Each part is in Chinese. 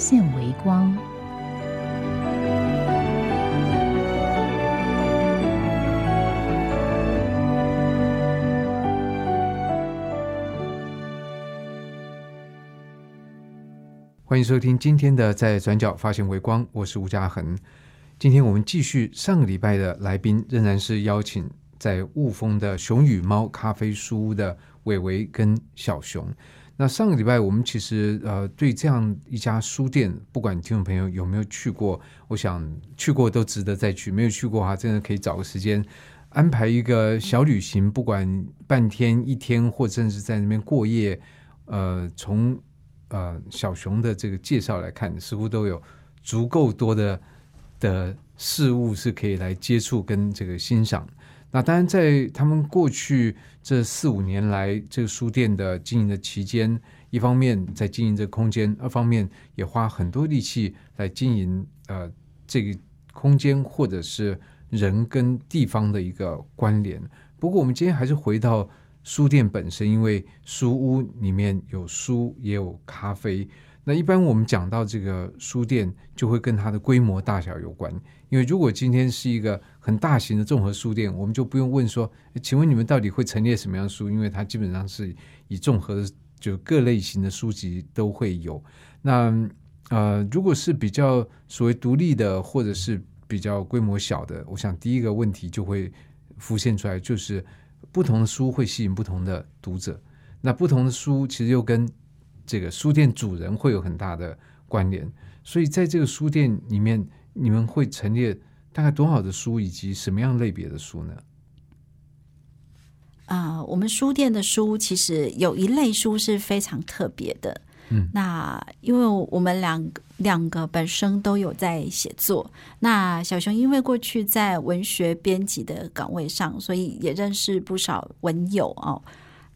现微光。欢迎收听今天的《在转角发现微光》，我是吴嘉恒。今天我们继续上个礼拜的来宾，仍然是邀请在雾峰的熊与猫咖啡书屋的伟伟跟小熊。那上个礼拜我们其实呃对这样一家书店，不管听众朋友有没有去过，我想去过都值得再去，没有去过的话，真的可以找个时间安排一个小旅行，不管半天、一天，或甚至在那边过夜。呃，从呃小熊的这个介绍来看，似乎都有足够多的的事物是可以来接触跟这个欣赏。那当然，在他们过去这四五年来这个书店的经营的期间，一方面在经营这个空间，二方面也花很多力气来经营呃这个空间或者是人跟地方的一个关联。不过，我们今天还是回到书店本身，因为书屋里面有书也有咖啡。那一般我们讲到这个书店，就会跟它的规模大小有关。因为如果今天是一个很大型的综合书店，我们就不用问说，请问你们到底会陈列什么样的书？因为它基本上是以综合，就各类型的书籍都会有。那呃，如果是比较所谓独立的，或者是比较规模小的，我想第一个问题就会浮现出来，就是不同的书会吸引不同的读者。那不同的书其实又跟这个书店主人会有很大的关联，所以在这个书店里面，你们会陈列大概多少的书，以及什么样类别的书呢？啊、我们书店的书其实有一类书是非常特别的。嗯，那因为我们两个两个本身都有在写作，那小熊因为过去在文学编辑的岗位上，所以也认识不少文友哦。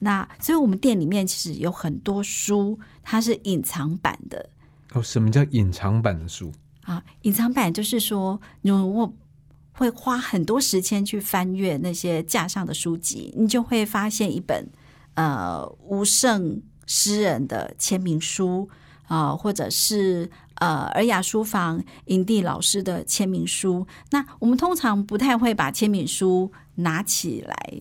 那所以我们店里面其实有很多书，它是隐藏版的。哦，什么叫隐藏版的书？啊，隐藏版就是说，如果会花很多时间去翻阅那些架上的书籍，你就会发现一本呃吴胜诗人的签名书啊、或者是呃尔雅书房营地老师的签名书。那我们通常不太会把签名书拿起来。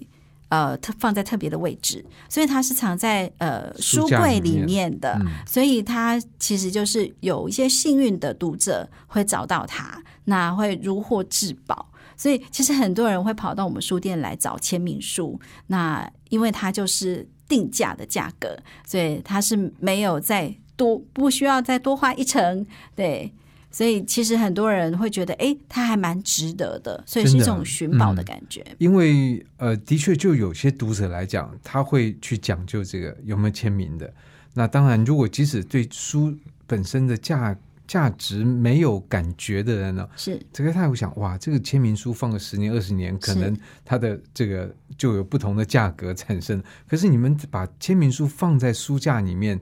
呃，特放在特别的位置，所以它是藏在呃书书柜里面面的。嗯所以它其实就是有一些幸运的读者会找到它，那会如获至宝。所以其实很多人会跑到我们书店来找签名书，那因为它就是定价的价格，所以它是没有再多不需要再多花一成，对。所以其实很多人会觉得，哎，它还蛮值得的，所以是一种寻宝的嗯感觉。因为呃，的确就有些读者来讲，他会去讲究这个有没有签名的。那当然，如果即使对书本身的价价值没有感觉的人呢，是这个他会想，哇，这个签名书放个十年二十年，可能它的这个就有不同的价格产生。可是你们把签名书放在书架里面，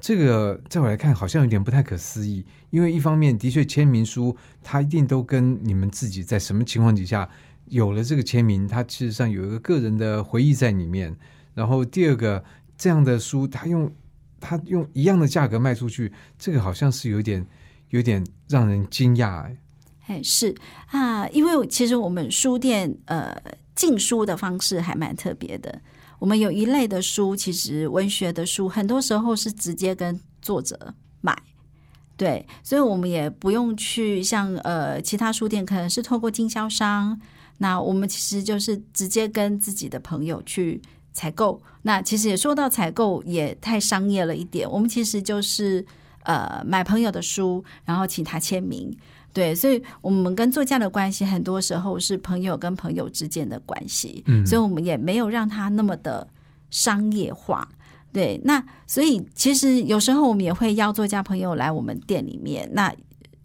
这个在我来看好像有点不太可思议。因为一方面，的确签名书它一定都跟你们自己在什么情况底下有了这个签名，它事实上有一个个人的回忆在里面。然后第二个，这样的书它用它用一样的价格卖出去，这个好像是有点有点让人惊讶哎。是啊，因为其实我们书店呃进书的方式还蛮特别的。我们有一类的书，其实文学的书，很多时候是直接跟作者买，对，所以我们也不用去像呃其他书店，可能是透过经销商，那我们其实就是直接跟自己的朋友去采购。那其实也说到采购也太商业了一点，我们其实就是呃买朋友的书，然后请他签名。对，所以我们跟作家的关系，很多时候是朋友跟朋友之间的关系，嗯所以我们也没有让他那么的商业化。对，那所以其实有时候我们也会邀作家朋友来我们店里面，那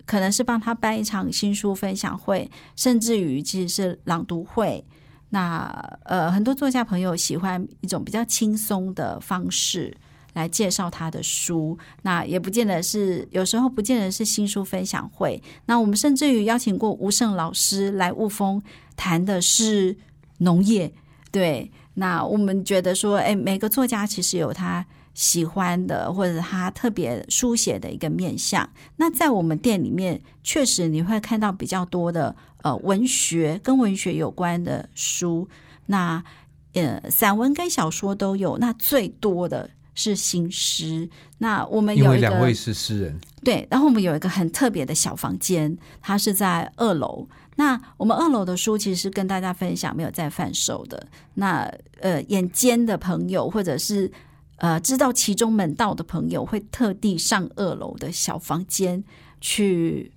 可能是帮他办一场新书分享会，甚至于其实是朗读会。那呃，很多作家朋友喜欢一种比较轻松的方式来介绍他的书，那也不见得是，有时候不见得是新书分享会。那我们甚至于邀请过吴胜老师来雾峰谈的是农业，对。那我们觉得说，哎，每个作家其实有他喜欢的，或者他特别书写的一个面向。那在我们店里面，确实你会看到比较多的呃文学跟文学有关的书。那呃，散文跟小说都有。那最多的是新诗。那我们有一两位是诗人，对。然后我们有一个很特别的小房间，它是在二楼。那我们二楼的书其实是跟大家分享，没有在贩售的。那呃，眼尖的朋友或者是呃知道其中门道的朋友，会特地上二楼的小房间去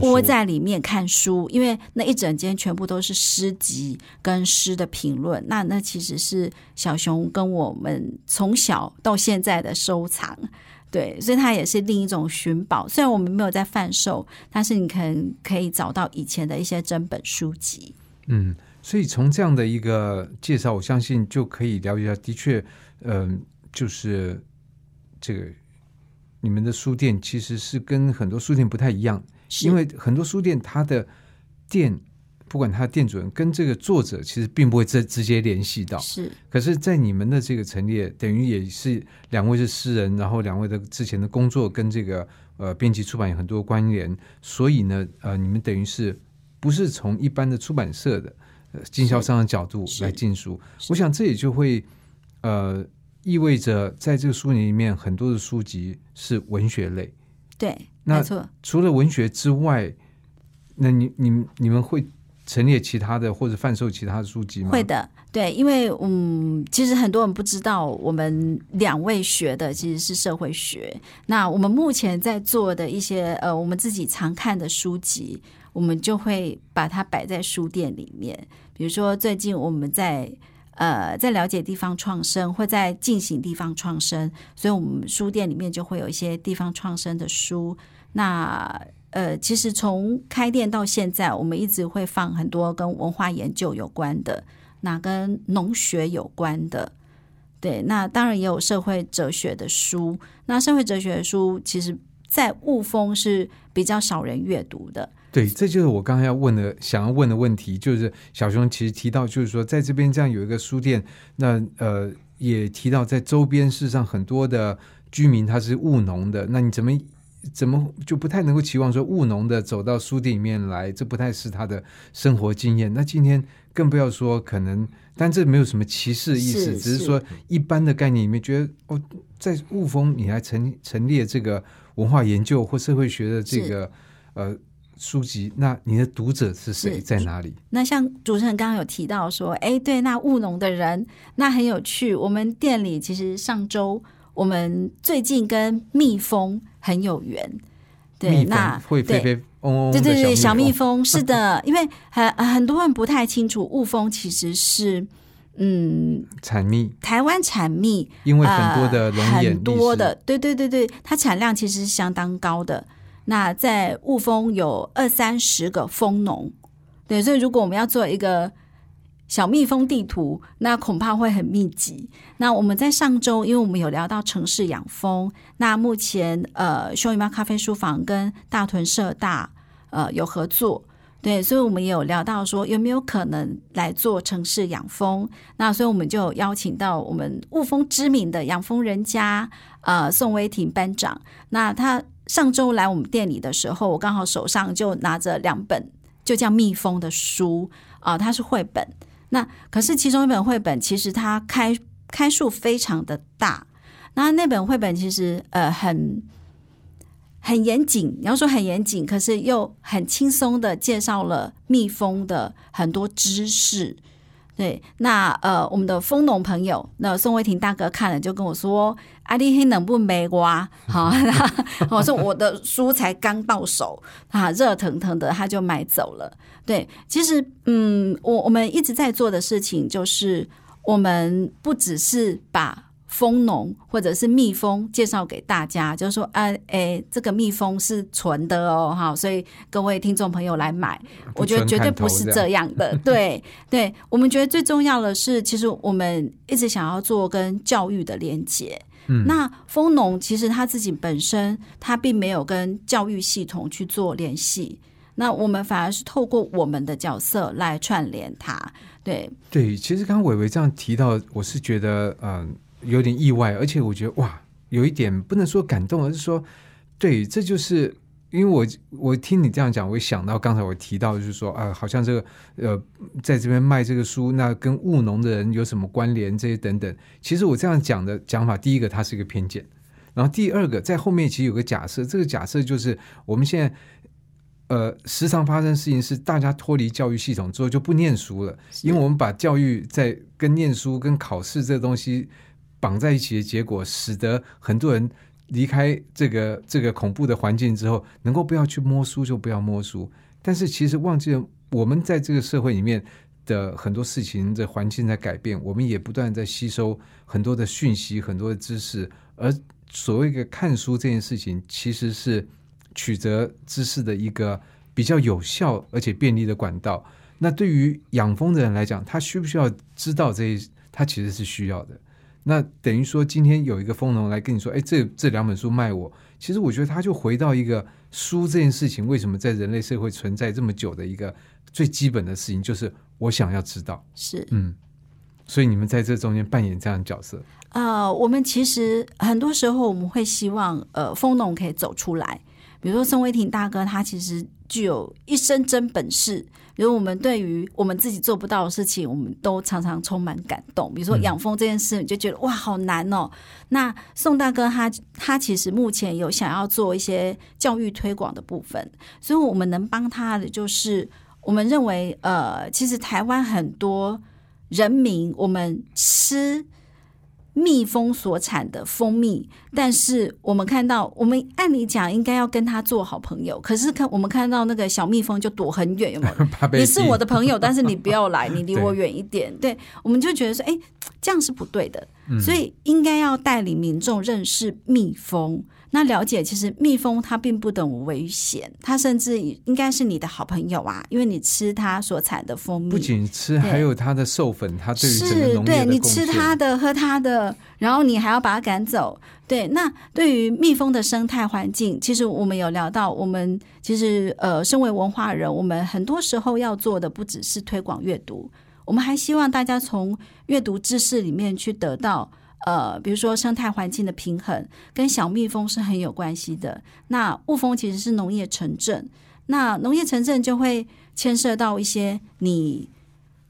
窝在里面看书，因为那一整间全部都是诗集跟诗的评论。那那其实是小熊跟我们从小到现在的收藏。对，所以它也是另一种寻宝。虽然我们没有在贩售，但是你可能可以找到以前的一些真本书籍。嗯，所以从这样的一个介绍，我相信就可以了解到，的确，嗯，就是这个你们的书店其实是跟很多书店不太一样，因为很多书店它的店。不管它的店主人跟这个作者其实并不会直直接联系到，是。可是，在你们的这个陈列，等于也是两位是诗人，然后两位的之前的工作跟这个呃编辑出版有很多关联，所以呢，呃，你们等于是不是从一般的出版社的呃经销商的角度来进书？我想这也就会呃意味着，在这个书里面很多的书籍是文学类。对，没错。除了文学之外，那你你你们会？陈列其他的或者贩售其他的书籍吗？会的，对，因为嗯，其实很多人不知道，我们两位学的其实是社会学。那我们目前在做的一些呃，我们自己常看的书籍，我们就会把它摆在书店里面。比如说，最近我们在呃在了解地方创生，或在进行地方创生，所以我们书店里面就会有一些地方创生的书。那呃，其实从开店到现在，我们一直会放很多跟文化研究有关的，那跟农学有关的，对，那当然也有社会哲学的书。那社会哲学的书，其实，在雾峰是比较少人阅读的。对，这就是我刚才要问的，想要问的问题，就是小熊其实提到，就是说在这边这样有一个书店，那呃，也提到在周边事实上很多的居民他是务农的，那你怎么？怎么就不太能够期望说务农的走到书店里面来？这不太是他的生活经验。那今天更不要说可能，但这没有什么歧视意思，只是说一般的概念里面觉得哦，在雾峰你还陈陈列这个文化研究或社会学的这个呃书籍，那你的读者是谁在哪里？那像主持人刚刚有提到说，哎，对，那务农的人那很有趣。我们店里其实上周我们最近跟蜜蜂。很有缘，对，那会飞飞嗡嗡，对对对，小蜜蜂是的，因为很很多人不太清楚，雾蜂其实是嗯产蜜，台湾产蜜，因为很多的很多的，对对对对，它产量其实是相当高的。那在雾峰有二三十个蜂农，对，所以如果我们要做一个。小蜜蜂地图，那恐怕会很密集。那我们在上周，因为我们有聊到城市养蜂，那目前呃，熊与猫咖啡书房跟大屯社大呃有合作，对，所以我们也有聊到说有没有可能来做城市养蜂。那所以我们就邀请到我们雾峰知名的养蜂人家呃宋威婷班长。那他上周来我们店里的时候，我刚好手上就拿着两本就叫蜜蜂的书啊，它是绘本。那可是其中一本绘本，其实它开开数非常的大。那那本绘本其实呃很很严谨，你要说很严谨，可是又很轻松的介绍了蜜蜂的很多知识。对，那呃我们的蜂农朋友，那宋威霆大哥看了就跟我说：“阿丽黑能不没瓜？”好，我说我的书才刚到手啊，热腾腾的他就买走了。对，其实，嗯，我我们一直在做的事情就是，我们不只是把蜂农或者是蜜蜂介绍给大家，就是说，啊，哎，这个蜜蜂是纯的哦，哈，所以各位听众朋友来买，我觉得绝对不是这样的。对，对，我们觉得最重要的是，其实我们一直想要做跟教育的连接。嗯，那蜂农其实他自己本身他并没有跟教育系统去做联系，那我们反而是透过我们的角色来串联他。对，对，其实刚刚伟伟这样提到，我是觉得，嗯。有点意外，而且我觉得哇，有一点不能说感动，而是说，对，这就是因为我我听你这样讲，我想到刚才我提到，就是说啊，好像这个呃，在这边卖这个书，那跟务农的人有什么关联？这些等等。其实我这样讲的讲法，第一个它是一个偏见，然后第二个在后面其实有个假设，这个假设就是我们现在呃时常发生事情是大家脱离教育系统之后就不念书了，因为我们把教育在跟念书跟考试这个东西。绑在一起的结果，使得很多人离开这个这个恐怖的环境之后，能够不要去摸书就不要摸书。但是其实忘记了，我们在这个社会里面的很多事情，这环境在改变，我们也不断在吸收很多的讯息、很多的知识。而所谓的看书这件事情，其实是取得知识的一个比较有效而且便利的管道。那对于养蜂的人来讲，他需不需要知道这些？他其实是需要的。那等于说，今天有一个蜂农来跟你说：“哎，这这两本书卖我。”其实我觉得他就回到一个书这件事情为什么在人类社会存在这么久的一个最基本的事情，就是我想要知道。是，嗯，所以你们在这中间扮演这样的角色。呃，我们其实很多时候我们会希望，呃，蜂农可以走出来。比如说宋威霆大哥，他其实具有一身真本事。比如我们对于我们自己做不到的事情，我们都常常充满感动。比如说养蜂这件事，你就觉得哇，好难哦。那宋大哥他他其实目前有想要做一些教育推广的部分，所以我们能帮他的就是，我们认为呃，其实台湾很多人民，我们吃。蜜蜂所产的蜂蜜，但是我们看到，我们按理讲应该要跟他做好朋友，可是看我们看到那个小蜜蜂就躲很远，有没有？你是我的朋友，但是你不要来，你离我远一点。对，我们就觉得说，哎，这样是不对的，所以应该要带领民众认识蜜蜂。那了解，其实蜜蜂它并不等危险，它甚至应该是你的好朋友啊，因为你吃它所产的蜂蜜，不仅吃，还有它的授粉，它对于整个农业的你吃它的，喝它的，然后你还要把它赶走。对，那对于蜜蜂的生态环境，其实我们有聊到，我们其实呃，身为文化人，我们很多时候要做的不只是推广阅读，我们还希望大家从阅读知识里面去得到。呃，比如说生态环境的平衡跟小蜜蜂是很有关系的。那雾峰其实是农业城镇，那农业城镇就会牵涉到一些你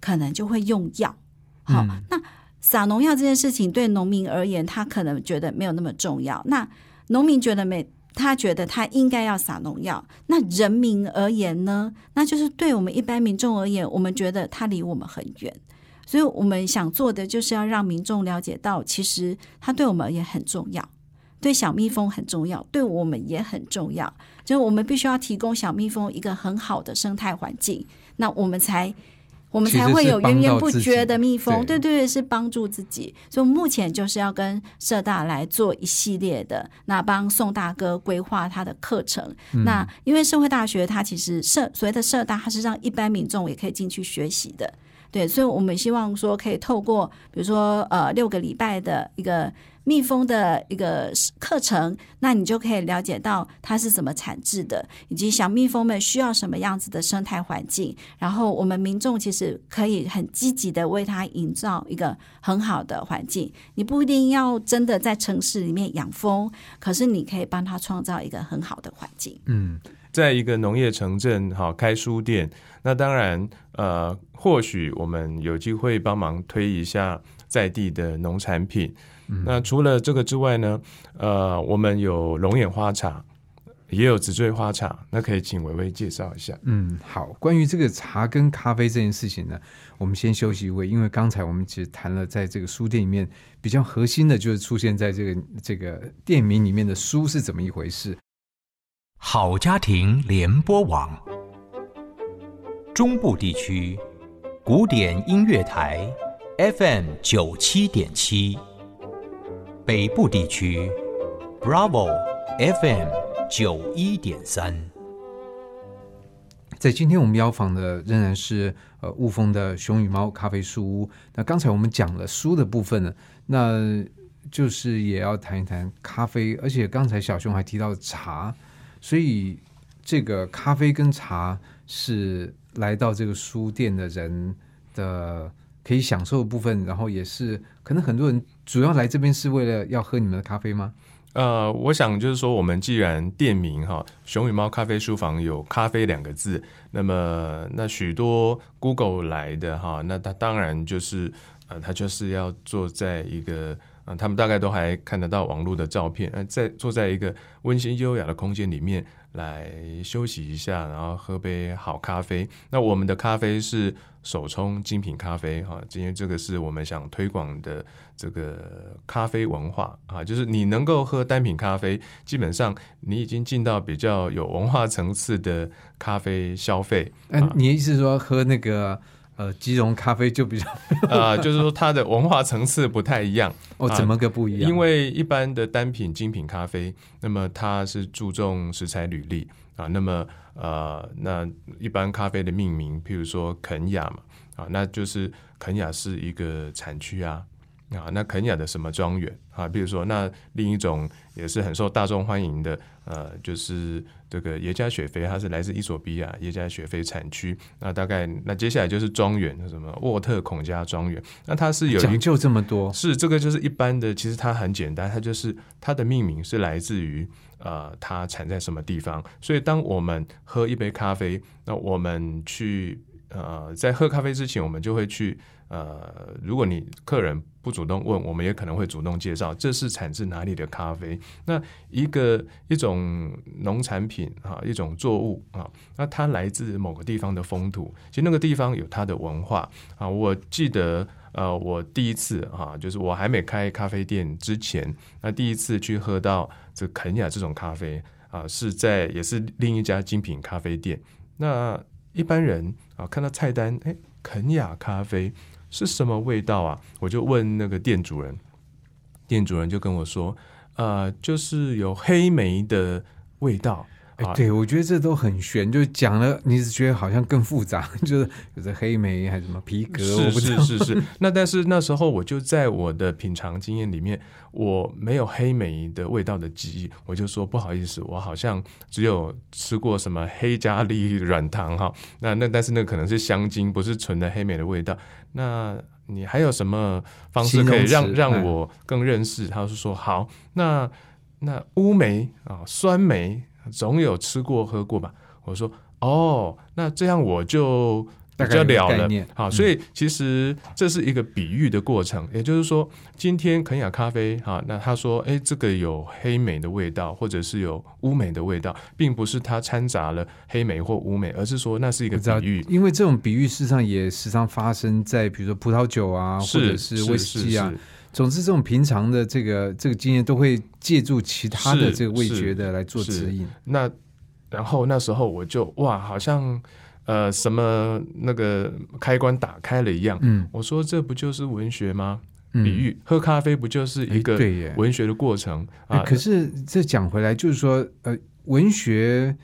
可能就会用药。好，那撒农药这件事情对农民而言，他可能觉得没有那么重要。那农民觉得没，他觉得他应该要撒农药。那人民而言呢？那就是对我们一般民众而言，我们觉得他离我们很远。所以我们想做的就是要让民众了解到，其实它对我们也很重要，对小蜜蜂很重要，对我们也很重要。就是我们必须要提供小蜜蜂一个很好的生态环境，那我们才我们才会有源源不绝的蜜蜂。对对对，是帮助自己。所以目前就是要跟社大来做一系列的，那帮宋大哥规划他的课程。那因为社会大学它其实社所谓的社大，它是让一般民众也可以进去学习的。对，所以我们希望说可以透过，比如说呃六个礼拜的一个蜜蜂的一个课程，那你就可以了解到它是怎么产制的，以及小蜜蜂们需要什么样子的生态环境。然后我们民众其实可以很积极的为它营造一个很好的环境。你不一定要真的在城市里面养蜂，可是你可以帮它创造一个很好的环境。嗯，在一个农业城镇，好开书店。那当然，呃，或许我们有机会帮忙推一下在地的农产品。那除了这个之外呢，呃，我们有龙眼花茶，也有紫锥花茶。那可以请伟伟介绍一下。嗯，好。关于这个茶跟咖啡这件事情呢，我们先休息一会，因为刚才我们其实谈了，在这个书店里面比较核心的，就是出现在这个这个店名里面的书是怎么一回事。好家庭联播网。中部地区古典音乐台 FM 九七点七，北部地区，Bravo FM 九一点三。在今天我们邀访的仍然是呃雾峰的熊与猫咖啡书屋。那刚才我们讲了书的部分呢，那就是也要谈一谈咖啡，而且刚才小熊还提到茶，所以这个咖啡跟茶是来到这个书店的人的可以享受的部分，然后也是可能很多人主要来这边是为了要喝你们的咖啡吗？呃，我想就是说，我们既然店名哈“熊与猫咖啡书房”有“咖啡”两个字，那么那许多 Google 来的哈，那他当然就是呃，他就是要坐在一个呃，他们大概都还看得到网络的照片，呃，在坐在一个温馨优雅的空间里面来休息一下，然后喝杯好咖啡。那我们的咖啡是手冲精品咖啡哈，今天这个是我们想推广的这个咖啡文化啊，就是你能够喝单品咖啡，基本上你已经进到比较有文化层次的咖啡消费。嗯、你的意思是说喝那个呃基隆咖啡就比较啊、就是说它的文化层次不太一样。哦，怎么个不一样？因为一般的单品精品咖啡，那么它是注重食材履历啊，那么呃，那一般咖啡的命名，譬如说肯雅嘛，啊，那就是肯雅是一个产区啊，啊，那肯雅的什么庄园啊，比如说那另一种也是很受大众欢迎的，呃，就是这个耶加雪菲，它是来自伊索比亚耶加雪菲产区，那大概那接下来就是庄园，什么沃特孔家庄园，那它是有一讲究这么多，是这个就是一般的，其实它很简单，它就是它的命名是来自于呃它产在什么地方。所以当我们喝一杯咖啡，那我们去呃在喝咖啡之前，我们就会去呃，如果你客人不主动问，我们也可能会主动介绍这是产自哪里的咖啡。那一个一种农产品啊，一种作物啊，那它来自某个地方的风土，其实那个地方有它的文化啊。我记得。呃，我第一次哈、就是我还没开咖啡店之前，那第一次去喝到这肯雅这种咖啡啊、是在也是另一家精品咖啡店。那一般人啊，看到菜单，哎，肯雅咖啡是什么味道啊？我就问那个店主人，店主人就跟我说，呃，就是有黑莓的味道。对我觉得这都很玄，就讲了，你只觉得好像更复杂，就是有着黑莓还是什么皮革，我是不知道。是是是。那但是那时候我就在我的品尝经验里面，我没有黑莓的味道的记忆，我就说不好意思，我好像只有吃过什么黑加利软糖哈。那那但是那可能是香精，不是纯的黑莓的味道。那你还有什么方式可以让让我更认识？他是说好，那那乌梅啊，酸梅总有吃过喝过吧？我说哦，那这样我就比大概了了。好，嗯所以其实这是一个比喻的过程，也就是说，今天肯雅咖啡哈，那他说，哎，这个有黑莓的味道，或者是有乌梅的味道，并不是它掺杂了黑莓或乌梅，而是说那是一个比喻。因为这种比喻事实上也时常发生在比如说葡萄酒啊，或者是是威士忌啊是。总之，这种平常的这个这个经验都会借助其他的是这个味是觉的来做指引。那然后那时候我就哇，好像呃什么那个开关打开了一样。嗯，我说这不就是文学吗？嗯比喻喝咖啡不就是一哎个文学的过程哎啊？可是这讲回来，就是说，呃，文学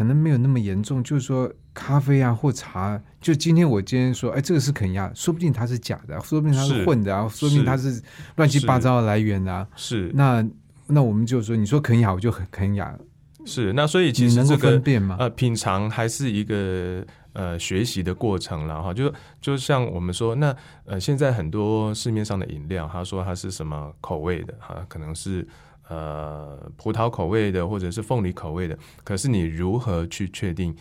可能没有那么严重，就是说咖啡啊或茶，就今天我今天说，哎，这个是肯亚，说不定它是假的，说不定它是是混的啊，说不定它是乱七八糟的来源啊。是那那我们就说，你说肯亚，我就很肯亚，是，那所以其实这个分辨吗？呃，品尝还是一个呃学习的过程了哈。就就像我们说，那呃现在很多市面上的饮料，他说它是什么口味的哈，可能是呃葡萄口味的，或者是凤梨口味的。可是你如何去确定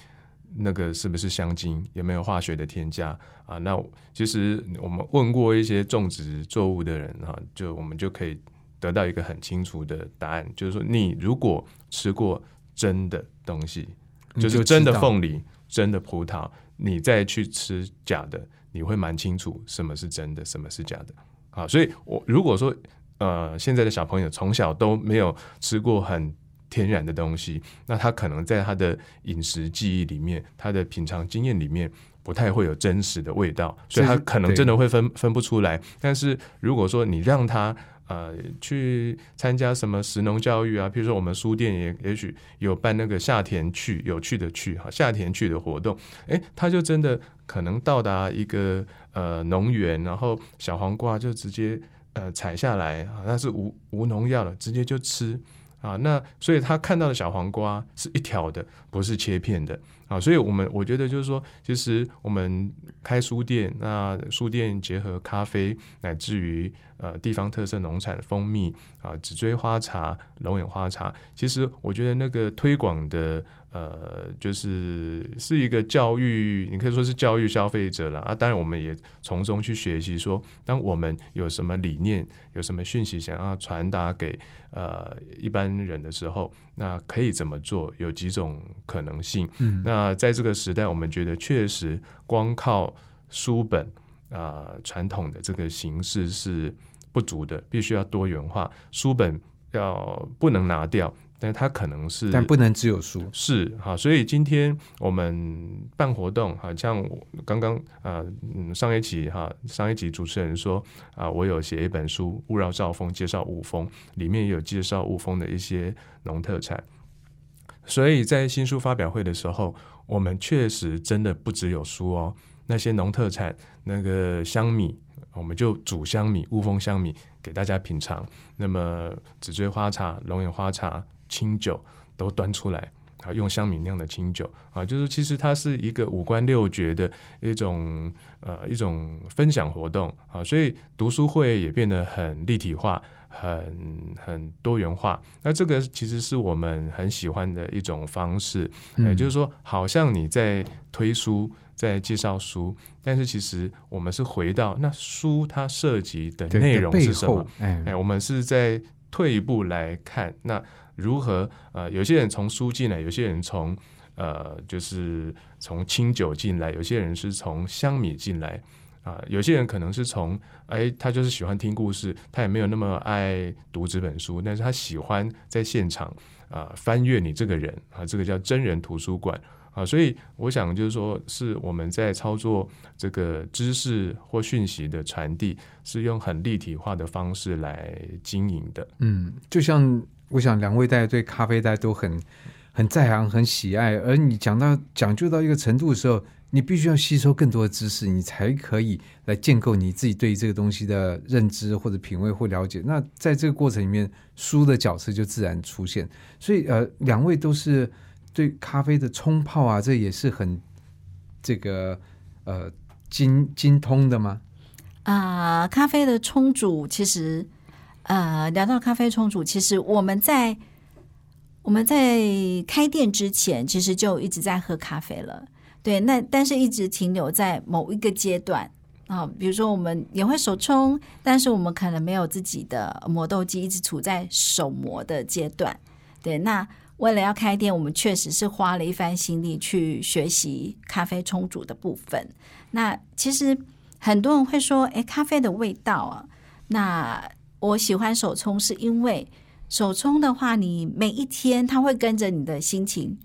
那个是不是香精，有没有化学的添加啊？那其实我们问过一些种植作物的人哈，就我们就可以得到一个很清楚的答案，就是说你如果吃过真的东西，你就是真的凤梨、真的葡萄，你再去吃假的，你会蛮清楚什么是真的，什么是假的。啊，所以我如果说呃现在的小朋友从小都没有吃过很天然的东西，那他可能在他的饮食记忆里面，他的品尝经验里面。不太会有真实的味道，所以他可能真的会分分不出来。但是如果说你让他呃去参加什么食农教育啊，比如说我们书店也也许有办那个夏田去有趣的去哈夏田去的活动，诶，他就真的可能到达一个呃农园，然后小黄瓜就直接呃采下来，啊那是无无农药的，直接就吃。啊，那所以他看到的小黄瓜是一条的，不是切片的啊。所以我们我觉得就是说，其实我们开书店，那书店结合咖啡，乃至于呃地方特色农产蜂蜜啊，紫锥花茶、龙眼花茶，其实我觉得那个推广的呃，就是是一个教育，你可以说是教育消费者了啊。当然，我们也从中去学习，说当我们有什么理念、有什么讯息想要传达给。呃，一般人的时候，那可以怎么做？有几种可能性。嗯，那在这个时代，我们觉得确实光靠书本啊，传统的这个形式是不足的，必须要多元化。书本要不能拿掉。但它可能是，但不能只有书，是哈。所以今天我们办活动，哈像我刚刚啊，嗯，上一集哈，上一集主持人说啊，我有写一本书《勿扰兆丰》，介绍雾峰，里面也有介绍雾峰的一些农特产。所以在新书发表会的时候，我们确实真的不只有书哦，那些农特产，那个香米，我们就煮香米，雾峰香米给大家品尝。那么紫锥花茶、龙眼花茶。清酒都端出来啊，用香米酿的清酒啊，就是其实它是一个五官六觉的一种呃一种分享活动啊，所以读书会也变得很立体化，很很多元化。那这个其实是我们很喜欢的一种方式，也就是说，好像你在推书，在介绍书，但是其实我们是回到那书它涉及的内容是什么？哎，我们是在退一步来看那。如何？呃，有些人从书进来，有些人从呃，就是从清酒进来，有些人是从香米进来，啊，有些人可能是从哎，他就是喜欢听故事，他也没有那么爱读这本书，但是他喜欢在现场啊翻阅你这个人啊，这个叫真人图书馆啊，所以我想就是说，是我们在操作这个知识或讯息的传递，是用很立体化的方式来经营的。嗯，就像。我想两位大家对咖啡大家都很很在行、很喜爱，而你讲到讲究到一个程度的时候，你必须要吸收更多的知识，你才可以来建构你自己对这个东西的认知或者品味或了解。那在这个过程里面，书的角色就自然出现。所以，呃，两位都是对咖啡的冲泡啊，这也是很这个呃精精通的吗？啊，咖啡的冲煮其实。呃，聊到咖啡冲煮，其实我们在我们在开店之前，其实就一直在喝咖啡了。对，那但是一直停留在某一个阶段啊，比如说我们也会手冲，但是我们可能没有自己的磨豆机，一直处在手磨的阶段。对，那为了要开店，我们确实是花了一番心力去学习咖啡冲煮的部分。那其实很多人会说，哎，咖啡的味道啊，那。我喜欢手冲，是因为手冲的话，你每一天它会跟着你的心情，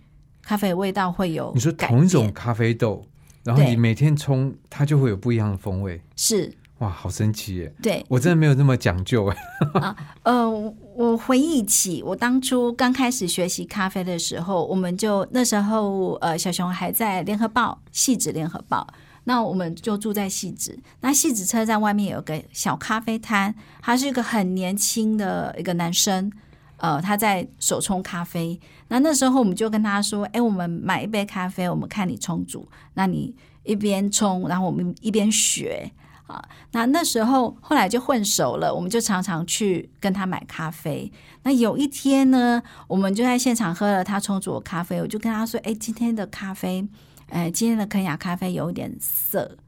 咖啡味道会有。你说同一种咖啡豆，然后你每天冲，它就会有不一样的风味。是哇，好神奇耶！对我真的没有那么讲究哎。啊，呃，我回忆起我当初刚开始学习咖啡的时候，我们就那时候呃，小熊还在联合报，细致联合报。那我们就住在戏子，那戏子车站外面有个小咖啡摊，他是一个很年轻的一个男生，呃，他在手冲咖啡。那那时候我们就跟他说：“哎，我们买一杯咖啡，我们看你冲煮，那你一边冲，然后我们一边学啊。”那那时候后来就混熟了，我们就常常去跟他买咖啡。那有一天呢，我们就在现场喝了他冲煮的咖啡，我就跟他说：“哎，今天的咖啡。”哎，今天的肯雅咖啡有点涩，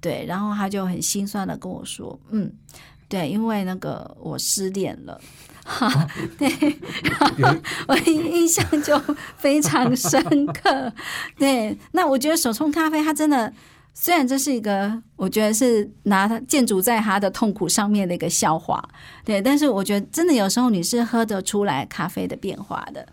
对，然后他就很心酸的跟我说，嗯，对，因为那个我失恋了，哈，对，我印象就非常深刻，对，那我觉得手冲咖啡它真的，虽然这是一个，我觉得是拿它建筑在他的痛苦上面的一个笑话，对，但是我觉得真的有时候你是喝得出来咖啡的变化的。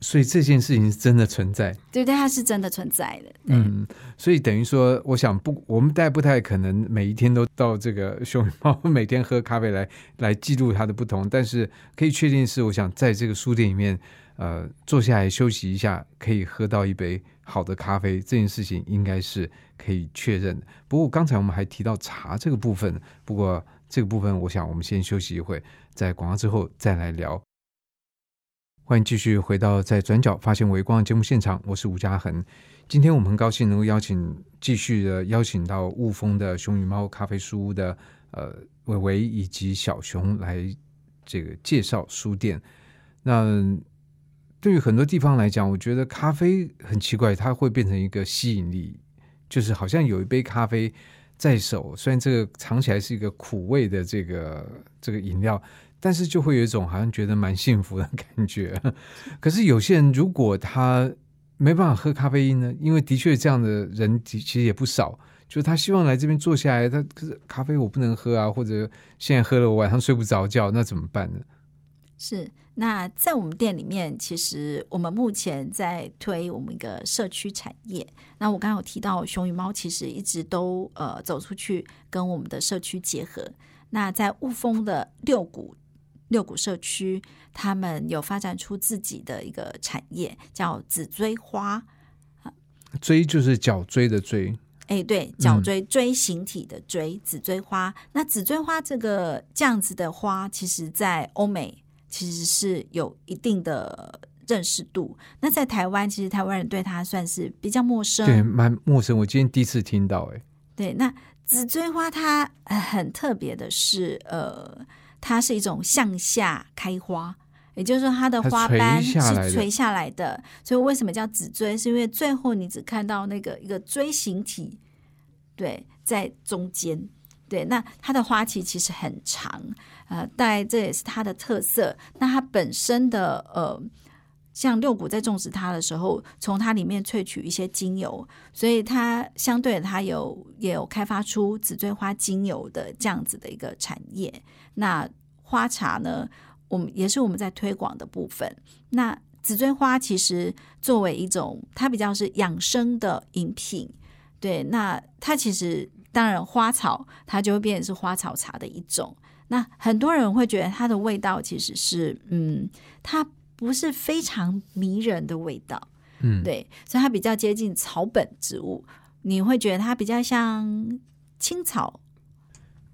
所以这件事情是真的存在。对对，它是真的存在的。嗯，所以等于说，我想不，我们大家不太可能每一天都到这个熊猫每天喝咖啡来来记录它的不同，但是可以确定是，我想在这个书店里面，呃，坐下来休息一下，可以喝到一杯好的咖啡，这件事情应该是可以确认的。不过刚才我们还提到茶这个部分，不过这个部分，我想我们先休息一会，在广告之后再来聊。欢迎继续回到在转角发现微光的节目现场，我是吴嘉恒。今天我们很高兴能够邀请继续的邀请到雾峰的熊与猫咖啡书屋的呃伟伟以及小熊来这个介绍书店。那对于很多地方来讲，我觉得咖啡很奇怪，它会变成一个吸引力，就是好像有一杯咖啡在手，虽然这个尝起来是一个苦味的这个这个饮料。但是就会有一种好像觉得蛮幸福的感觉。可是有些人如果他没办法喝咖啡因呢？因为的确这样的人其实也不少，就是他希望来这边坐下来，他可是咖啡我不能喝啊，或者现在喝了我晚上睡不着觉，那怎么办呢？是，那在我们店里面，其实我们目前在推我们一个社区产业。那我刚刚有提到，熊与猫其实一直都呃走出去跟我们的社区结合。那在雾峰的六股。六股社区，他们有发展出自己的一个产业，叫紫锥花。锥就是角锥的锥，哎，对，角锥锥形体的锥，紫锥花。那紫锥花这个这样子的花，其实在欧美其实是有一定的认识度。那在台湾，其实台湾人对它算是比较陌生，对，蛮陌生。我今天第一次听到，哎，对。那紫锥花它很特别的是，呃。它是一种向下开花，也就是说，它的花瓣是垂下来的。所以为什么叫紫锥？是因为最后你只看到那个一个锥形体，对，在中间。对，那它的花期其实很长，呃，但这也是它的特色。那它本身的呃，像六谷在种植它的时候，从它里面萃取一些精油，所以它相对它有也有开发出紫锥花精油的这样子的一个产业。那花茶呢，我们也是我们在推广的部分。那紫锥花其实作为一种，它比较是养生的饮品，对。那它其实当然花草，它就会变成是花草茶的一种。那很多人会觉得它的味道其实是，嗯，它不是非常迷人的味道，嗯，对，所以它比较接近草本植物，你会觉得它比较像青草。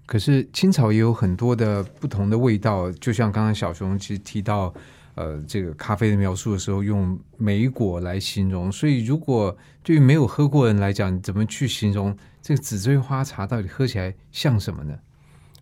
可是青草也有很多的不同的味道，就像刚刚小熊其实提到，呃，这个咖啡的描述的时候用莓果来形容，所以如果对于没有喝过人来讲，怎么去形容这个紫锥花茶到底喝起来像什么呢？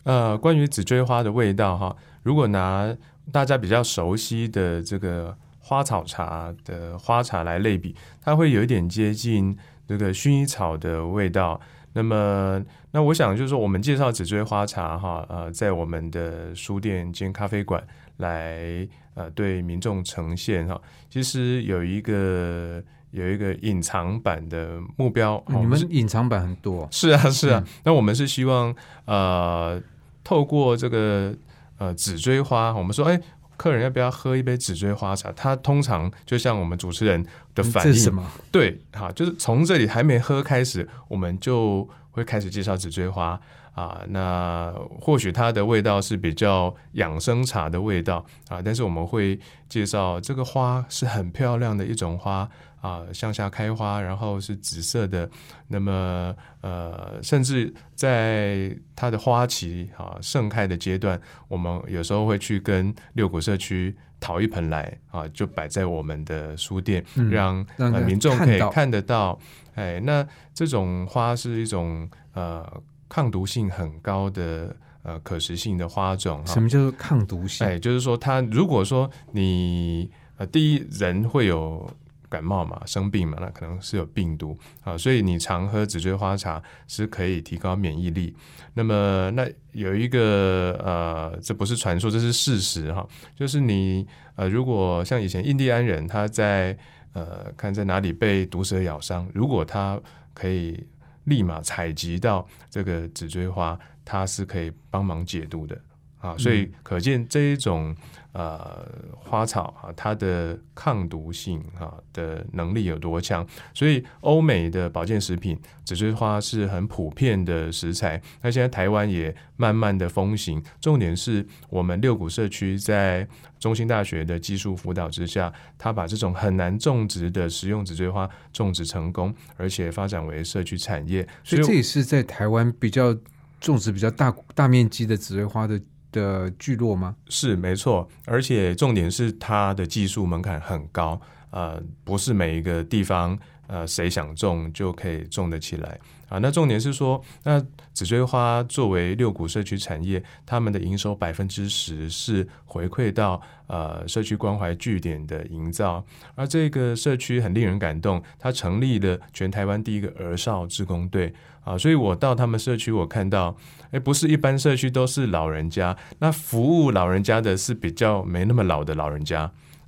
呃，关于紫锥花的味道哈，如果拿大家比较熟悉的这个花草茶的花茶来类比，它会有一点接近这个薰衣草的味道。那么，那我想就是说，我们介绍紫锥花茶哈，呃，在我们的书店兼咖啡馆来呃对民众呈现哈，其实有一个有一个隐藏版的目标。你们隐藏版很多？是啊，是啊。那我们是希望呃透过这个呃紫锥花，我们说，哎，客人要不要喝一杯紫锥花茶？他通常就像我们主持人。的反应什么？对，好，就是从这里还没喝开始，我们就会开始介绍紫锥花啊。那或许它的味道是比较养生茶的味道啊，但是我们会介绍这个花是很漂亮的一种花啊，向下开花，然后是紫色的。那么呃，甚至在它的花期啊盛开的阶段，我们有时候会去跟六股社区。讨一盆来啊，就摆在我们的书店，让民众可以看得到。哎，那这种花是一种呃抗毒性很高的呃可食性的花种。什么叫做抗毒性？哎，就是说它如果说你呃第一人会有。感冒嘛，生病嘛，那可能是有病毒啊，所以你常喝紫锥花茶是可以提高免疫力。那么，那有一个呃，这不是传说，这是事实哈，就是你呃，如果像以前印第安人他在呃看在哪里被毒蛇咬伤，如果他可以立马采集到这个紫锥花，它是可以帮忙解毒的。啊，所以可见这一种呃花草啊，它的抗毒性啊的能力有多强。所以欧美的保健食品，紫锥花是很普遍的食材。那现在台湾也慢慢的风行，重点是我们六股社区在中兴大学的技术辅导之下，他把这种很难种植的食用紫锥花种植成功，而且发展为社区产业。所以这也是在台湾比较种植比较大大面积的紫锥花的。的聚落吗？是没错，而且重点是它的技术门槛很高，呃，不是每一个地方呃谁想种就可以种得起来啊。那重点是说，那紫锥花作为六股社区产业，他们的营收百分之十是回馈到呃社区关怀据点的营造，而这个社区很令人感动，它成立了全台湾第一个儿少志工队。啊，所以我到他们社区，我看到，哎，不是一般社区都是老人家，那服务老人家的是比较没那么老的老人家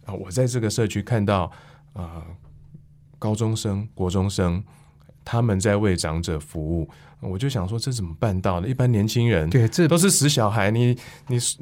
啊。我在这个社区看到啊，高中生、国中生，他们在为长者服务。我就想说，这怎么办到的？一般年轻人对，这都是死小孩。你你是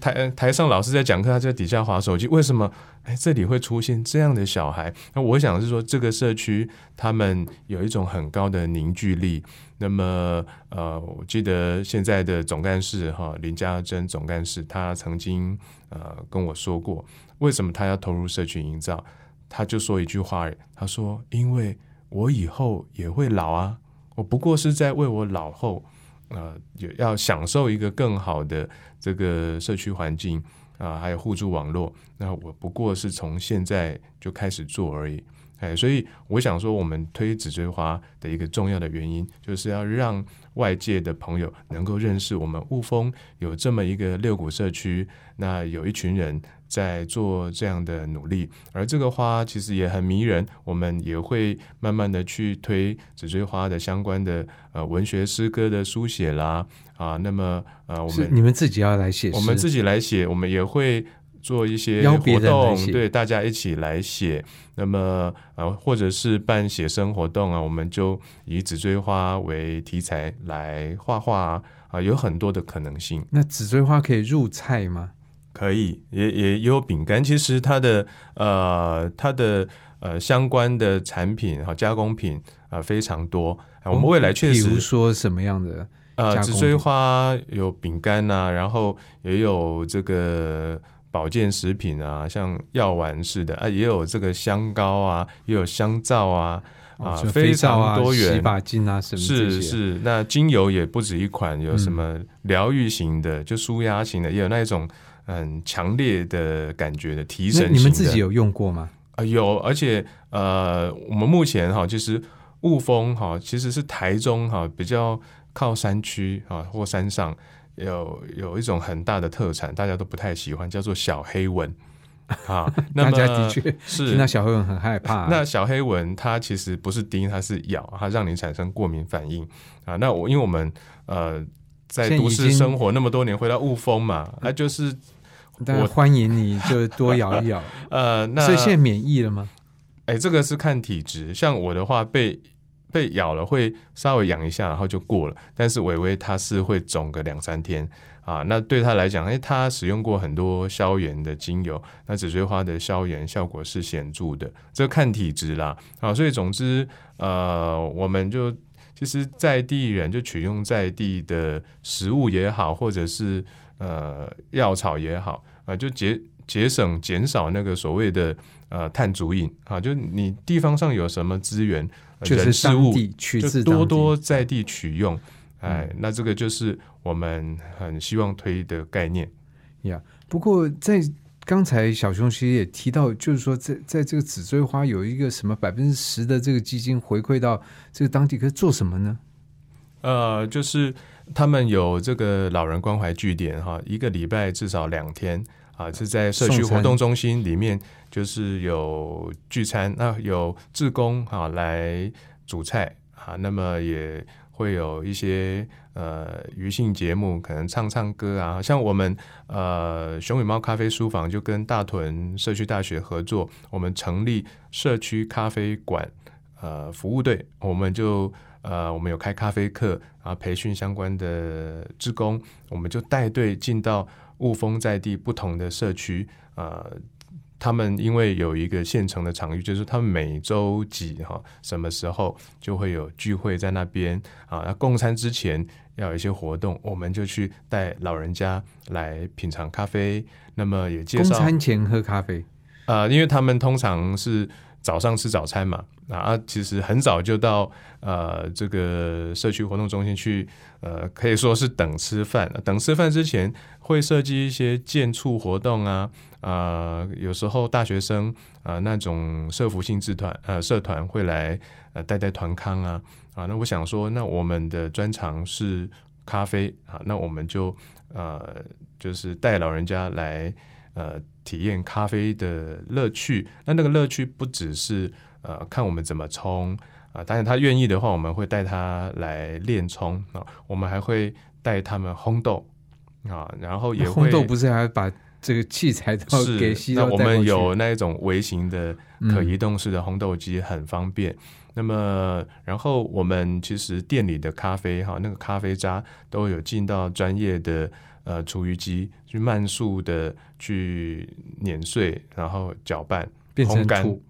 台台上老师在讲课，他在底下划手机，为什么？哎，这里会出现这样的小孩？那我想是说，这个社区他们有一种很高的凝聚力。那么，呃，我记得现在的总干事哈林家珍总干事，他曾经呃跟我说过，为什么他要投入社区营造？他就说一句话，他说：“因为我以后也会老啊。”我不过是在为我老后，呃，也要享受一个更好的这个社区环境啊，还有互助网络。那我不过是从现在就开始做而已。哎，所以我想说，我们推紫锥花的一个重要的原因，就是要让外界的朋友能够认识我们雾峰有这么一个六股社区，那有一群人在做这样的努力，而这个花其实也很迷人。我们也会慢慢的去推紫锥花的相关的呃文学诗歌的书写啦啊，那么呃我们你们自己要来写，我们自己来写，我们也会。做一些活动，对大家一起来写。那么，呃，或者是办写生活动啊，我们就以紫锥花为题材来画画啊，有很多的可能性。那紫锥花可以入菜吗？可以，也也有饼干。其实它的呃，它的呃相关的产品和加工品啊非常多。我们未来确实，比如说什么样的呃，紫锥花有饼干呐，然后也有这个。保健食品啊，像药丸似的啊，也有这个香膏啊，也有香皂啊，啊，非常多元，洗发精啊什么是是，那精油也不止一款，有什么疗愈型的，就舒压型的，也有那种很强烈的感觉的提神。你们自己有用过吗？啊，有，而且呃，我们目前哈，其实雾峰哈，其实是台中哈，比较靠山区啊或山上。有有一种很大的特产，大家都不太喜欢，叫做小黑蚊啊。大家的确是听到小黑蚊很害怕。那小黑蚊它其实不是叮，它是咬，它让你产生过敏反应啊。那我因为我们呃在都市生活那么多年，回到雾峰嘛，那就是我欢迎你就多咬一咬。呃，那所以现在免疫了吗？哎，这个是看体质，像我的话被。被咬了会稍微痒一下，然后就过了。但是伟伟他是会肿个两三天啊。那对他来讲，哎，他使用过很多消炎的精油，那紫锥花的消炎效果是显著的，这看体质啦啊。所以总之，呃，我们就其实在地人就取用在地的食物也好，或者是呃药草也好啊，就节节省减少那个所谓的呃碳足印啊。就你地方上有什么资源。就是事物就多多在地取用，哎，那这个就是我们很希望推的概念呀。不过在刚才小熊其实也提到，就是说在在这个紫锥花有一个什么百分之十的这个基金回馈到这个当地，可以做什么呢？呃，就是他们有这个老人关怀据点哈，一个礼拜至少两天。啊，是在社区活动中心里面，就是有聚餐，那有志工啊来煮菜啊，那么也会有一些呃娱性节目，可能唱唱歌啊。像我们呃熊尾猫咖啡书房就跟大屯社区大学合作，我们成立社区咖啡馆呃服务队，我们就。呃，我们有开咖啡课啊，培训相关的职工，我们就带队进到雾峰在地不同的社区，呃，他们因为有一个现成的场域，就是他们每周几哈，什么时候就会有聚会在那边啊，那共餐之前要有一些活动，我们就去带老人家来品尝咖啡，那么也介公绍餐前喝咖啡，呃，因为他们通常是早上吃早餐嘛，啊，其实很早就到呃这个社区活动中心去，呃，可以说是等吃饭。等吃饭之前会设计一些建促活动啊，啊，有时候大学生啊那种社服性质团呃社团会来呃带带团康啊，啊，那我想说，那我们的专长是咖啡啊，那我们就呃就是带老人家来。呃，体验咖啡的乐趣。那那个乐趣不只是呃看我们怎么冲啊，当然他愿意的话，我们会带他来练冲啊。我们还会带他们烘豆啊，然后也 会烘豆不是还把这个器材都给吸那我们有那一种微型的可移动式的烘豆机，很方便。那么，然后我们其实店里的咖啡哈，那个咖啡渣都有进到专业的呃厨余机去慢速的去碾碎，然后搅拌、变成烘干土。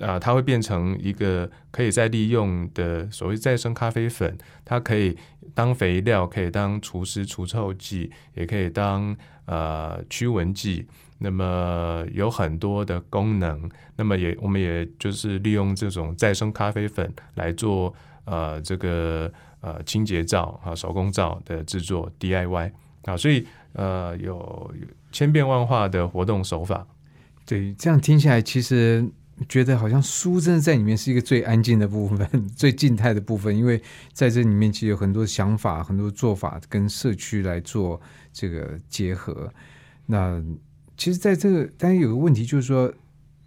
啊、它会变成一个可以再利用的所谓再生咖啡粉，它可以当肥料，可以当除湿除臭剂，也可以当呃驱蚊剂。那么有很多的功能，那么也我们也就是利用这种再生咖啡粉来做呃这个呃清洁皂啊手工皂的制作 DIY 啊，所以呃有有千变万化的活动手法。对，这样听起来，其实觉得好像书真的在里面是一个最安静的部分，最静态的部分，因为在这里面其实有很多想法、很多做法跟社区来做这个结合。那其实，在这个当然有个问题，就是说，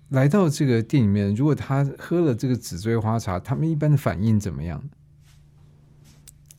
来到这个店里面，如果他喝了这个紫锥花茶，他们一般的反应怎么样？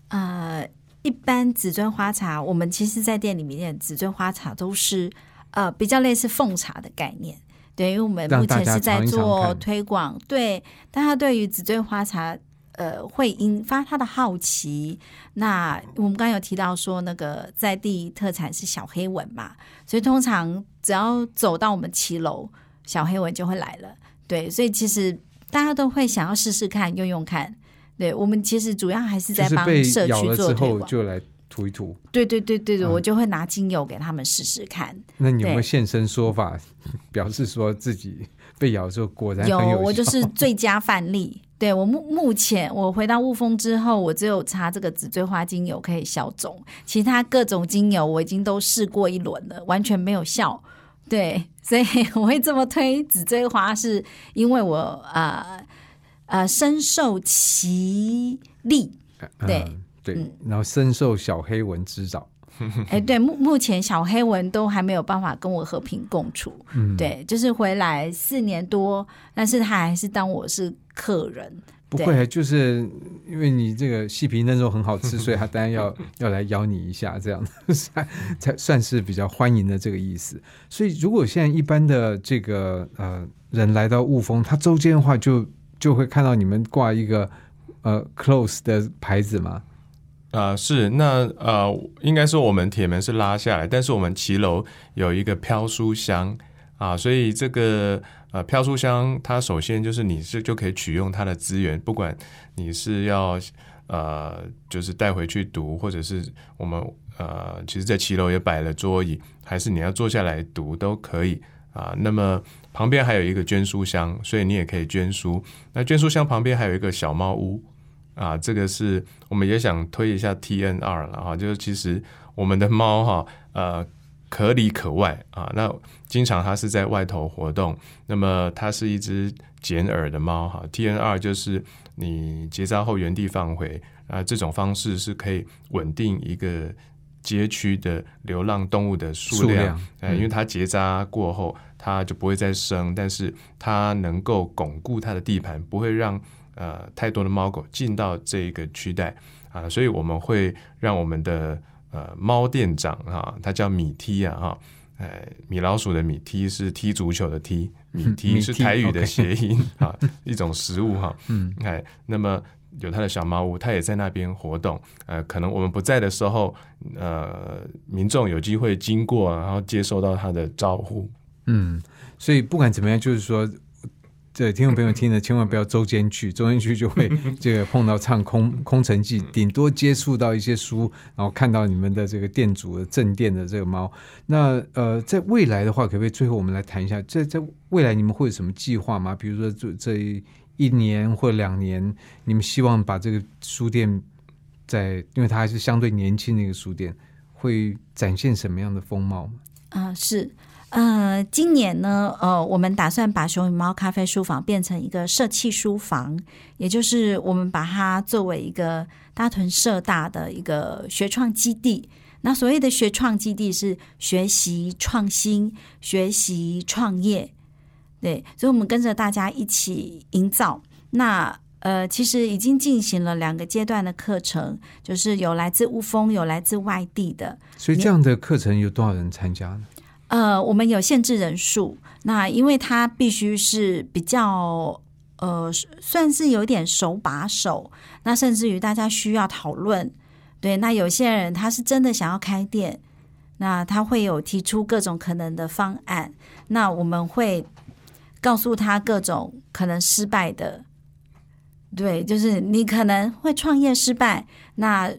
呃，一般紫锥花茶，我们其实，在店里面，紫锥花茶都是呃比较类似奉茶的概念。对，因为我们目前是在做推广，对大家对于紫锥花茶，呃，会引发他的好奇。那我们刚刚有提到说，那个在地特产是小黑蚊嘛，所以通常只要走到我们骑楼，小黑蚊就会来了。对，所以其实大家都会想要试试看，用用看。对我们其实主要还是在帮社区做推广。就来涂一涂。对对对对对，嗯我就会拿精油给他们试试看。那你有没有现身说法，表示说自己被咬之后果然有，有我就是最佳范例。对我目目前我回到雾峰之后，我只有擦这个紫锥花精油可以消肿，其他各种精油我已经都试过一轮了，完全没有效。对，所以 我会这么推紫锥花，是因为我呃呃深受其利。对嗯对嗯，然后深受小黑蚊之扰。哎，对，目目前小黑蚊都还没有办法跟我和平共处。嗯，对，就是回来四年多，但是他还是当我是客人。不会，就是因为你这个细皮嫩肉很好吃，所以他当然要要来咬你一下，这样 才才算是比较欢迎的这个意思。所以，如果现在一般的这个呃人来到雾峰，他周间的话就就会看到你们挂一个呃 close 的牌子嘛。啊、是那呃，应该说我们铁门是拉下来，但是我们骑楼有一个飘书箱啊，所以这个呃飘书箱，它首先就是你是就可以取用它的资源，不管你是要呃就是带回去读，或者是我们呃其实，在骑楼也摆了桌椅，还是你要坐下来读都可以啊。那么旁边还有一个捐书箱，所以你也可以捐书。那捐书箱旁边还有一个小猫屋。啊，这个是我们也想推一下 TNR 了哈，就是其实我们的猫哈，呃，可里可外啊，那经常它是在外头活动，那么它是一只剪耳的猫哈，TNR 就是你结扎后原地放回啊，这种方式是可以稳定一个街区的流浪动物的数量，因为它结扎过后，它就不会再生，但是它能够巩固它的地盘，不会让呃太多的猫狗进到这一个区带啊，所以我们会让我们的呃猫店长哈、他叫米踢啊哈，呃米老鼠的米踢是踢足球的踢，米米踢是台语的谐音啊，一种食物哈，嗯，哎，那么有他的小猫屋，他也在那边活动。呃，可能我们不在的时候，呃，民众有机会经过，然后接收到他的招呼。嗯，所以不管怎么样，就是说。对，听众朋友听的千万不要周间去，周间去就会 这个碰到唱空空城计，顶多接触到一些书，然后看到你们的这个店主的正店的这个猫。那呃，在未来的话，可不可以最后我们来谈一下，在在未来你们会有什么计划吗？比如说这这一年或两年，你们希望把这个书店在，因为它还是相对年轻的一个书店，会展现什么样的风貌？啊，是。呃，今年呢，呃，我们打算把熊与猫咖啡书房变成一个社企书房，也就是我们把它作为一个大屯社大的一个学创基地。那所谓的学创基地是学习创新、学习创业，对，所以我们跟着大家一起营造。那呃，其实已经进行了两个阶段的课程，就是有来自乌峰，有来自外地的。所以这样的课程有多少人参加呢？呃，我们有限制人数，那因为它必须是比较呃，算是有点手把手，那甚至于大家需要讨论。对，那有些人他是真的想要开店，那他会有提出各种可能的方案，那我们会告诉他各种可能失败的。对，就是你可能会创业失败，那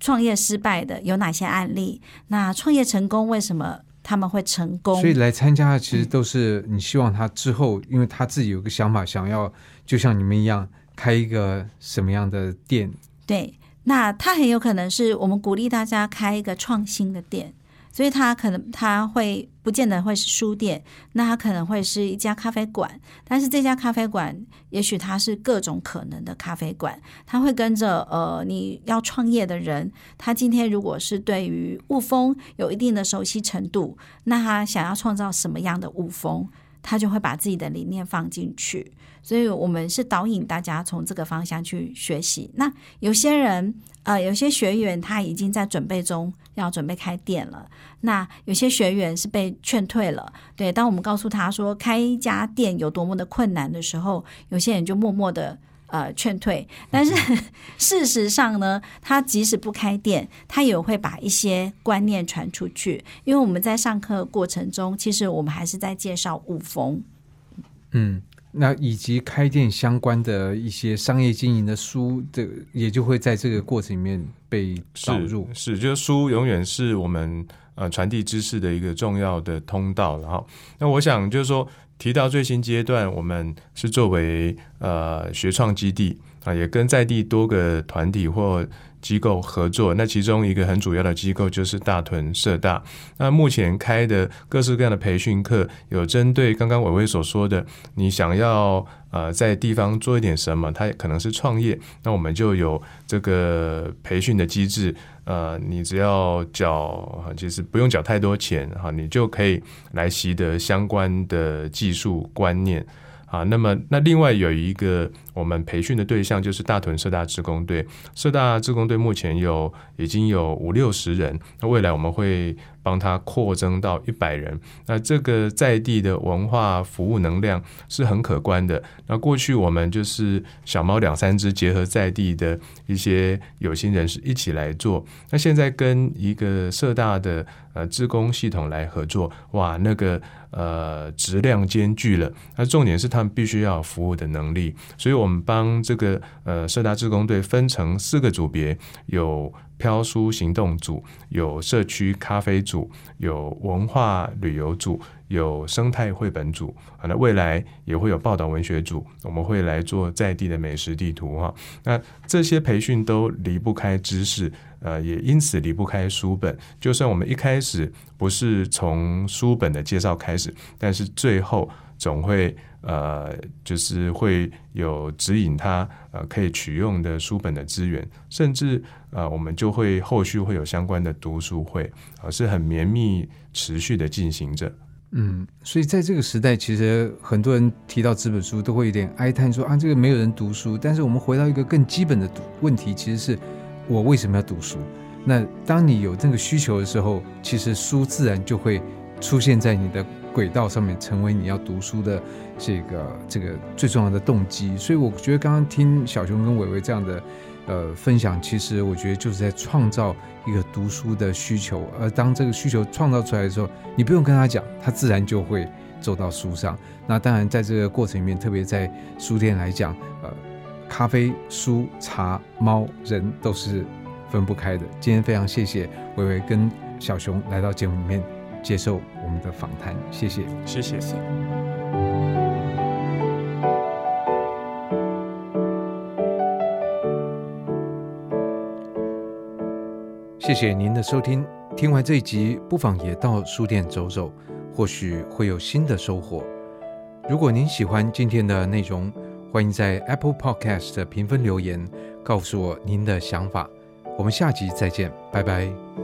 创业失败的有哪些案例？那创业成功为什么？他们会成功，所以来参加的其实都是你希望他之后，因为他自己有个想法，想要就像你们一样开一个什么样的店。对，那他很有可能是我们鼓励大家开一个创新的店。所以他可能他会不见得会是书店，那他可能会是一家咖啡馆，但是这家咖啡馆也许它是各种可能的咖啡馆，他会跟着呃你要创业的人，他今天如果是对于雾风有一定的熟悉程度，那他想要创造什么样的雾风，他就会把自己的理念放进去。所以我们是导引大家从这个方向去学习。那有些人呃有些学员他已经在准备中。要准备开店了，那有些学员是被劝退了。对，当我们告诉他说开一家店有多么的困难的时候，有些人就默默的呃劝退。但是 事实上呢，他即使不开店，他也会把一些观念传出去。因为我们在上课过程中，其实我们还是在介绍五风。嗯。那以及开店相关的一些商业经营的书，这也就会在这个过程里面被导入。是，就是书永远是我们呃传递知识的一个重要的通道。然后，那我想就是说，提到最新阶段，我们是作为呃学创基地啊，也跟在地多个团体或。机构合作，那其中一个很主要的机构就是大屯社大。那目前开的各式各样的培训课，有针对刚刚伟伟所说的，你想要呃在地方做一点什么，它可能是创业，那我们就有这个培训的机制。呃，你只要缴，其实不用缴太多钱哈，你就可以来习得相关的技术观念。啊，那么那另外有一个我们培训的对象就是大屯社大职工队，社大职工队目前有已经有五六十人，那未来我们会帮他扩增到一百人。那这个在地的文化服务能量是很可观的。那过去我们就是小猫两三只，结合在地的一些有心人士一起来做。那现在跟一个社大的呃职工系统来合作，哇，那个。呃，质量兼具了。那重点是他们必须要服务的能力，所以我们帮这个呃社大志工队分成四个组别：有飘书行动组，有社区咖啡组，有文化旅游组，有生态绘本组。那未来也会有报道文学组，我们会来做在地的美食地图哈。那这些培训都离不开知识。呃，也因此离不开书本。就算我们一开始不是从书本的介绍开始，但是最后总会呃，就是会有指引他呃可以取用的书本的资源，甚至呃我们就会后续会有相关的读书会，啊是很绵密持续的进行着。嗯，所以在这个时代，其实很多人提到纸本书都会有点哀叹说啊，这个没有人读书。但是我们回到一个更基本的问题，其实是。我为什么要读书？那当你有这个需求的时候，其实书自然就会出现在你的轨道上面，成为你要读书的这个这个最重要的动机。所以我觉得刚刚听小熊跟伟伟这样的呃分享，其实我觉得就是在创造一个读书的需求。而当这个需求创造出来的时候，你不用跟他讲，他自然就会走到书上。那当然，在这个过程里面，特别在书店来讲，呃，咖啡、书、茶、猫、人都是分不开的。今天非常谢谢微微跟小熊来到节目里面接受我们的访谈，谢谢。谢谢。谢谢您的收听。听完这一集，不妨也到书店走走，或许会有新的收获。如果您喜欢今天的内容，欢迎在 Apple Podcast 的评分留言，告诉我您的想法。我们下集再见，拜拜。